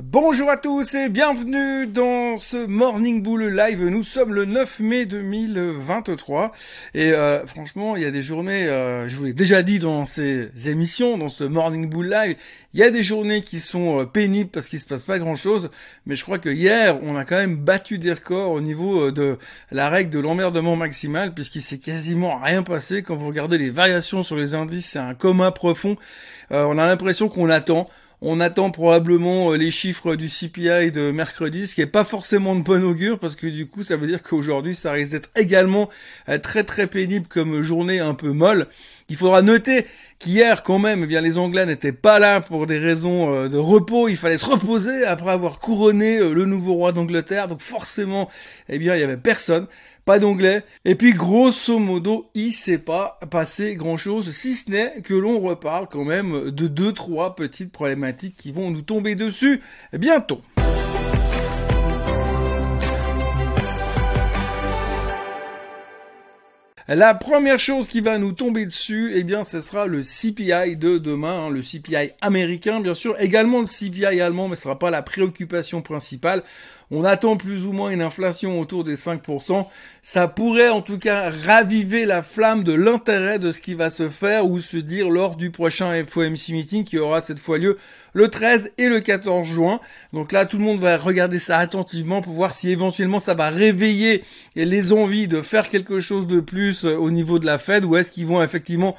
Bonjour à tous et bienvenue dans ce Morning Bull Live. Nous sommes le 9 mai 2023 et euh, franchement, il y a des journées, euh, je vous l'ai déjà dit dans ces émissions, dans ce Morning Bull Live, il y a des journées qui sont euh, pénibles parce qu'il se passe pas grand-chose, mais je crois que hier, on a quand même battu des records au niveau de la règle de l'emmerdement maximal puisqu'il s'est quasiment rien passé. Quand vous regardez les variations sur les indices, c'est un coma profond. on a l'impression qu'on attend on attend probablement euh, les chiffres du CPI de mercredi, ce qui est pas forcément de bon augure parce que du coup, ça veut dire qu'aujourd'hui, ça risque d'être également euh, très très pénible comme journée un peu molle. Il faudra noter qu'hier, quand même, eh bien, les Anglais n'étaient pas là pour des raisons euh, de repos. Il fallait se reposer après avoir couronné le nouveau roi d'Angleterre. Donc forcément, eh bien, il y avait personne pas d'onglet. Et puis grosso modo, il s'est pas passé grand chose, si ce n'est que l'on reparle quand même de deux, trois petites problématiques qui vont nous tomber dessus bientôt. La première chose qui va nous tomber dessus, eh bien, ce sera le CPI de demain, hein, le CPI américain, bien sûr, également le CPI allemand, mais ce sera pas la préoccupation principale. On attend plus ou moins une inflation autour des 5%. Ça pourrait en tout cas raviver la flamme de l'intérêt de ce qui va se faire ou se dire lors du prochain FOMC meeting qui aura cette fois lieu le 13 et le 14 juin. Donc là, tout le monde va regarder ça attentivement pour voir si éventuellement ça va réveiller les envies de faire quelque chose de plus au niveau de la Fed ou est-ce qu'ils vont effectivement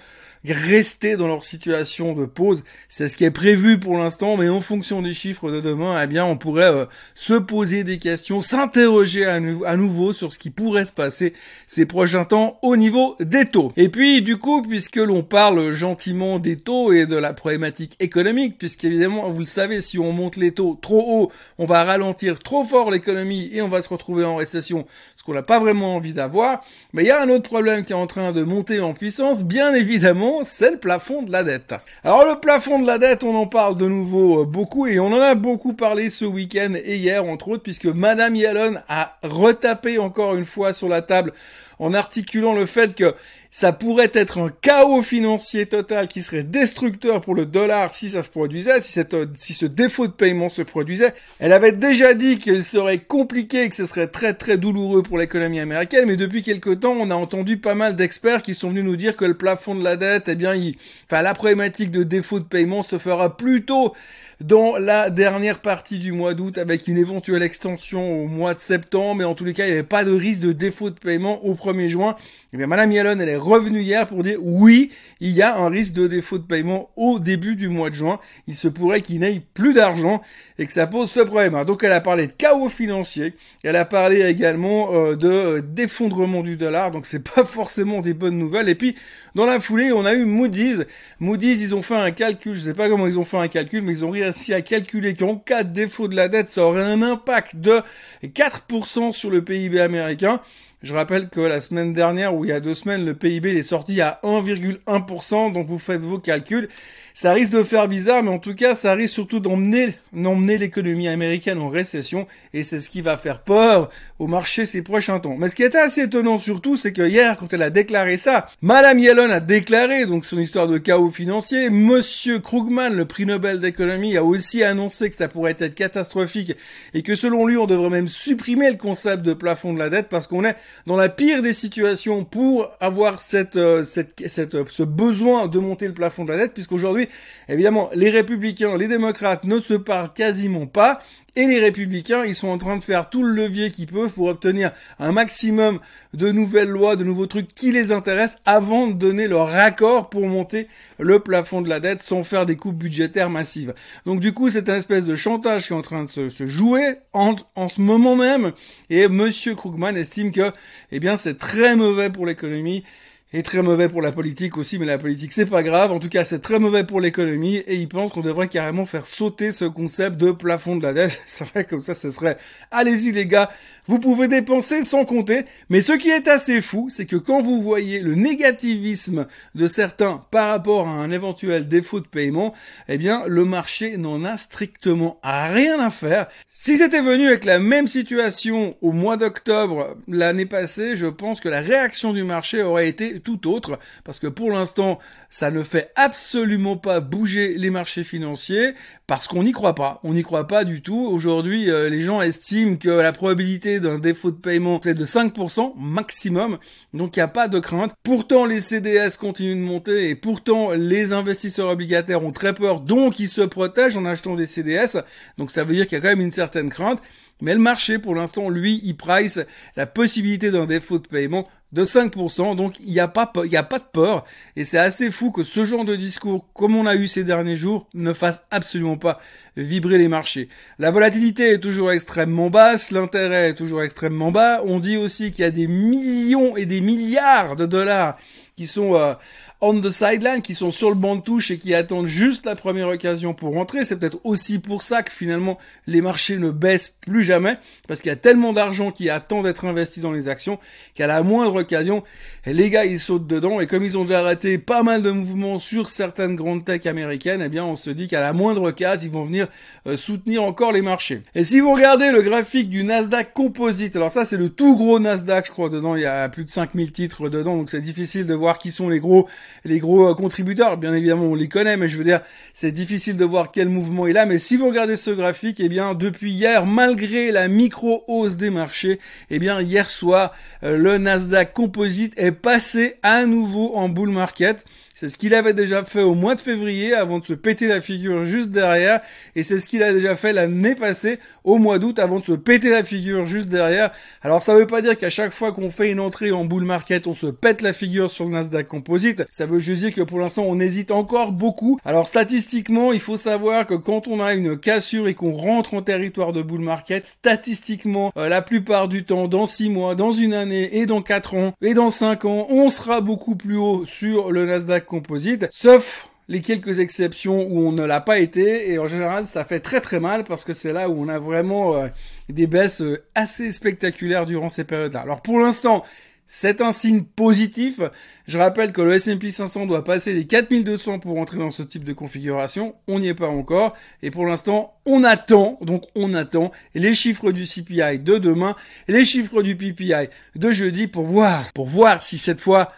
rester dans leur situation de pause. C'est ce qui est prévu pour l'instant, mais en fonction des chiffres de demain, eh bien, on pourrait euh, se poser des questions, s'interroger à, nouveau sur ce qui pourrait se passer ces prochains temps au niveau des taux. Et puis, du coup, puisque l'on parle gentiment des taux et de la problématique économique, puisqu'évidemment, vous le savez, si on monte les taux trop haut, on va ralentir trop fort l'économie et on va se retrouver en récession, ce qu'on n'a pas vraiment envie d'avoir. Mais il y a un autre problème qui est en train de monter en puissance, bien évidemment, c'est le plafond de la dette. Alors le plafond de la dette, on en parle de nouveau euh, beaucoup et on en a beaucoup parlé ce week-end et hier entre autres puisque Madame Yellen a retapé encore une fois sur la table en articulant le fait que ça pourrait être un chaos financier total qui serait destructeur pour le dollar si ça se produisait, si, ce défaut de paiement se produisait. Elle avait déjà dit qu'il serait compliqué, que ce serait très très douloureux pour l'économie américaine, mais depuis quelque temps, on a entendu pas mal d'experts qui sont venus nous dire que le plafond de la dette, eh bien, il, enfin, la problématique de défaut de paiement se fera plutôt dans la dernière partie du mois d'août avec une éventuelle extension au mois de septembre, mais en tous les cas, il n'y avait pas de risque de défaut de paiement au 1er juin. Eh bien, Madame Yellen, elle est revenu hier pour dire oui, il y a un risque de défaut de paiement au début du mois de juin. Il se pourrait qu'il n'ait plus d'argent et que ça pose ce problème. Donc elle a parlé de chaos financier, elle a parlé également euh, de euh, d'effondrement du dollar, donc c'est pas forcément des bonnes nouvelles. Et puis dans la foulée, on a eu Moody's. Moody's, ils ont fait un calcul, je sais pas comment ils ont fait un calcul, mais ils ont réussi à calculer qu'en cas de défaut de la dette, ça aurait un impact de 4% sur le PIB américain. Je rappelle que la semaine dernière, ou il y a deux semaines, le PIB est sorti à 1,1%, donc vous faites vos calculs. Ça risque de faire bizarre, mais en tout cas, ça risque surtout d'emmener, l'économie américaine en récession, et c'est ce qui va faire peur au marché ces prochains temps. Mais ce qui était assez étonnant surtout, c'est que hier, quand elle a déclaré ça, Madame Yellen a déclaré donc son histoire de chaos financier. Monsieur Krugman, le prix Nobel d'économie, a aussi annoncé que ça pourrait être catastrophique et que selon lui, on devrait même supprimer le concept de plafond de la dette parce qu'on est dans la pire des situations pour avoir cette, euh, cette, cette, ce besoin de monter le plafond de la dette, puisqu'aujourd'hui évidemment, les républicains, les démocrates ne se parlent quasiment pas. Et les républicains, ils sont en train de faire tout le levier qu'ils peuvent pour obtenir un maximum de nouvelles lois, de nouveaux trucs qui les intéressent avant de donner leur accord pour monter le plafond de la dette sans faire des coupes budgétaires massives. Donc du coup, c'est un espèce de chantage qui est en train de se, jouer en, en, ce moment même. Et Monsieur Krugman estime que, eh bien, c'est très mauvais pour l'économie et très mauvais pour la politique aussi, mais la politique c'est pas grave. En tout cas, c'est très mauvais pour l'économie et il pense qu'on devrait carrément faire sauter ce concept de plafond de la dette. C'est vrai comme ça, ce serait allez-y les gars, vous pouvez dépenser sans compter. Mais ce qui est assez fou, c'est que quand vous voyez le négativisme de certains par rapport à un éventuel défaut de paiement, eh bien, le marché n'en a strictement rien à faire. Si c'était venu avec la même situation au mois d'octobre l'année passée, je pense que la réaction du marché aurait été tout autre, parce que pour l'instant, ça ne fait absolument pas bouger les marchés financiers, parce qu'on n'y croit pas. On n'y croit pas du tout. Aujourd'hui, euh, les gens estiment que la probabilité d'un défaut de paiement, c'est de 5% maximum, donc il n'y a pas de crainte. Pourtant, les CDS continuent de monter, et pourtant, les investisseurs obligataires ont très peur, donc ils se protègent en achetant des CDS, donc ça veut dire qu'il y a quand même une certaine crainte. Mais le marché, pour l'instant, lui, il price la possibilité d'un défaut de paiement de 5%. Donc, il n'y a pas, de peur. Et c'est assez fou que ce genre de discours, comme on a eu ces derniers jours, ne fasse absolument pas vibrer les marchés. La volatilité est toujours extrêmement basse, l'intérêt est toujours extrêmement bas. On dit aussi qu'il y a des millions et des milliards de dollars qui sont euh, on the sideline, qui sont sur le banc de touche et qui attendent juste la première occasion pour rentrer. C'est peut-être aussi pour ça que finalement les marchés ne baissent plus jamais, parce qu'il y a tellement d'argent qui attend d'être investi dans les actions qu'à la moindre occasion, les gars ils sautent dedans et comme ils ont déjà raté pas mal de mouvements sur certaines grandes tech américaines, eh bien on se dit qu'à la moindre case ils vont venir euh, soutenir encore les marchés. Et si vous regardez le graphique du Nasdaq Composite, alors ça c'est le tout gros Nasdaq, je crois dedans il y a plus de 5000 titres dedans, donc c'est difficile de voir qui sont les gros les gros euh, contributeurs, bien évidemment, on les connaît, mais je veux dire, c'est difficile de voir quel mouvement est là. Mais si vous regardez ce graphique, eh bien, depuis hier, malgré la micro hausse des marchés, eh bien, hier soir, euh, le Nasdaq Composite est passé à nouveau en bull market. C'est ce qu'il avait déjà fait au mois de février avant de se péter la figure juste derrière. Et c'est ce qu'il a déjà fait l'année passée au mois d'août avant de se péter la figure juste derrière. Alors ça veut pas dire qu'à chaque fois qu'on fait une entrée en bull market, on se pète la figure sur le Nasdaq Composite. Ça veut juste dire que pour l'instant, on hésite encore beaucoup. Alors statistiquement, il faut savoir que quand on a une cassure et qu'on rentre en territoire de bull market, statistiquement, euh, la plupart du temps, dans 6 mois, dans une année et dans 4 ans et dans 5 ans, on sera beaucoup plus haut sur le Nasdaq composite, sauf les quelques exceptions où on ne l'a pas été et en général ça fait très très mal parce que c'est là où on a vraiment euh, des baisses euh, assez spectaculaires durant ces périodes-là. Alors pour l'instant, c'est un signe positif. Je rappelle que le S&P 500 doit passer les 4200 pour entrer dans ce type de configuration. On n'y est pas encore. Et pour l'instant, on attend, donc on attend les chiffres du CPI de demain, les chiffres du PPI de jeudi pour voir, pour voir si cette fois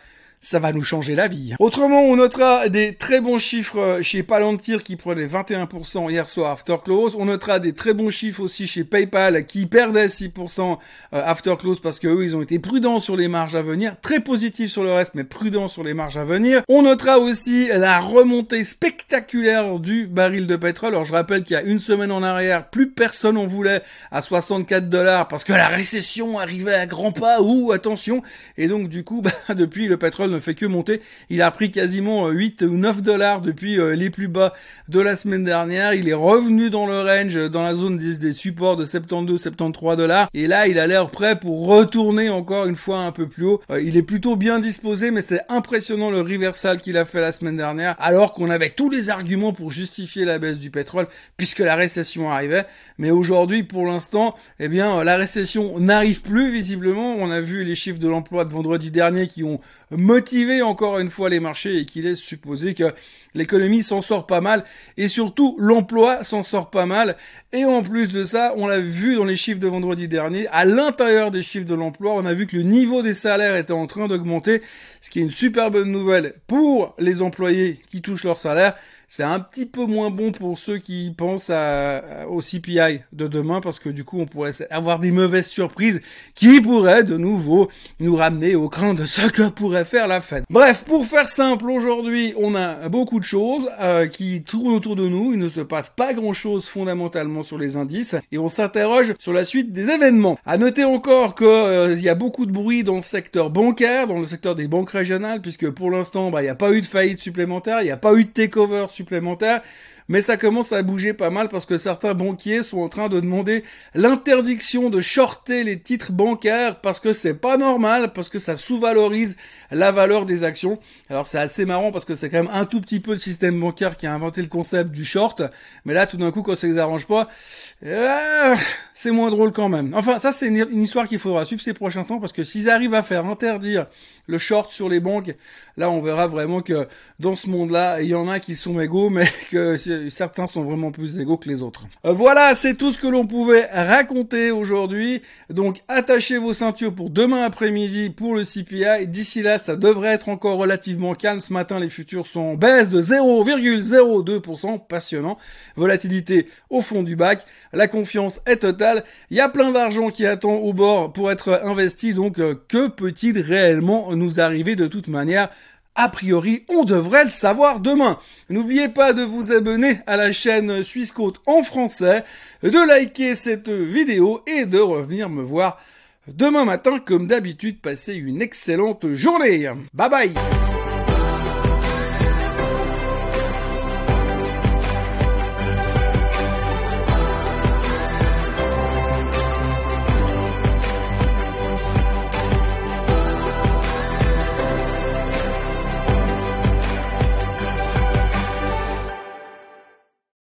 ça va nous changer la vie. Autrement, on notera des très bons chiffres chez Palantir qui prenait 21% hier soir after close. On notera des très bons chiffres aussi chez PayPal qui perdait 6% euh, after close parce que eux, ils ont été prudents sur les marges à venir, très positifs sur le reste, mais prudents sur les marges à venir. On notera aussi la remontée spectaculaire du baril de pétrole. Alors je rappelle qu'il y a une semaine en arrière, plus personne en voulait à 64 dollars parce que la récession arrivait à grands pas. Ouh, attention. Et donc du coup, bah, depuis le pétrole ne fait que monter. Il a pris quasiment 8 euh, ou 9 dollars depuis euh, les plus bas de la semaine dernière. Il est revenu dans le range, dans la zone des, supports de 72-73 dollars. Et là, il a l'air prêt pour retourner encore une fois un peu plus haut. Euh, il est plutôt bien disposé, mais c'est impressionnant le reversal qu'il a fait la semaine dernière, alors qu'on avait tous les arguments pour justifier la baisse du pétrole, puisque la récession arrivait. Mais aujourd'hui, pour l'instant, eh bien, la récession n'arrive plus visiblement. On a vu les chiffres de l'emploi de vendredi dernier qui ont motiver encore une fois les marchés et qui laisse supposer que l'économie s'en sort pas mal et surtout l'emploi s'en sort pas mal. Et en plus de ça, on l'a vu dans les chiffres de vendredi dernier, à l'intérieur des chiffres de l'emploi, on a vu que le niveau des salaires était en train d'augmenter, ce qui est une super bonne nouvelle pour les employés qui touchent leur salaire c'est un petit peu moins bon pour ceux qui pensent à, au CPI de demain parce que du coup on pourrait avoir des mauvaises surprises qui pourraient de nouveau nous ramener au cran de ce que pourrait faire la Fed. Bref, pour faire simple, aujourd'hui on a beaucoup de choses euh, qui tournent autour de nous. Il ne se passe pas grand chose fondamentalement sur les indices et on s'interroge sur la suite des événements. À noter encore qu'il euh, y a beaucoup de bruit dans le secteur bancaire, dans le secteur des banques régionales, puisque pour l'instant bah, il n'y a pas eu de faillite supplémentaire, il n'y a pas eu de takeover supplémentaire mais ça commence à bouger pas mal parce que certains banquiers sont en train de demander l'interdiction de shorter les titres bancaires parce que c'est pas normal, parce que ça sous-valorise la valeur des actions. Alors c'est assez marrant parce que c'est quand même un tout petit peu le système bancaire qui a inventé le concept du short, mais là tout d'un coup quand ça les arrange pas, euh, c'est moins drôle quand même. Enfin ça c'est une, histoire qu'il faudra suivre ces prochains temps parce que s'ils arrivent à faire interdire le short sur les banques, là on verra vraiment que dans ce monde-là, il y en a qui sont égaux, mais que certains sont vraiment plus égaux que les autres. Euh, voilà, c'est tout ce que l'on pouvait raconter aujourd'hui. Donc attachez vos ceintures pour demain après-midi pour le CPI. D'ici là, ça devrait être encore relativement calme. Ce matin, les futurs sont en baisse de 0,02%. Passionnant. Volatilité au fond du bac. La confiance est totale. Il y a plein d'argent qui attend au bord pour être investi. Donc euh, que peut-il réellement nous arriver de toute manière a priori, on devrait le savoir demain. N'oubliez pas de vous abonner à la chaîne Suisse Côte en français, de liker cette vidéo et de revenir me voir demain matin comme d'habitude. Passez une excellente journée. Bye bye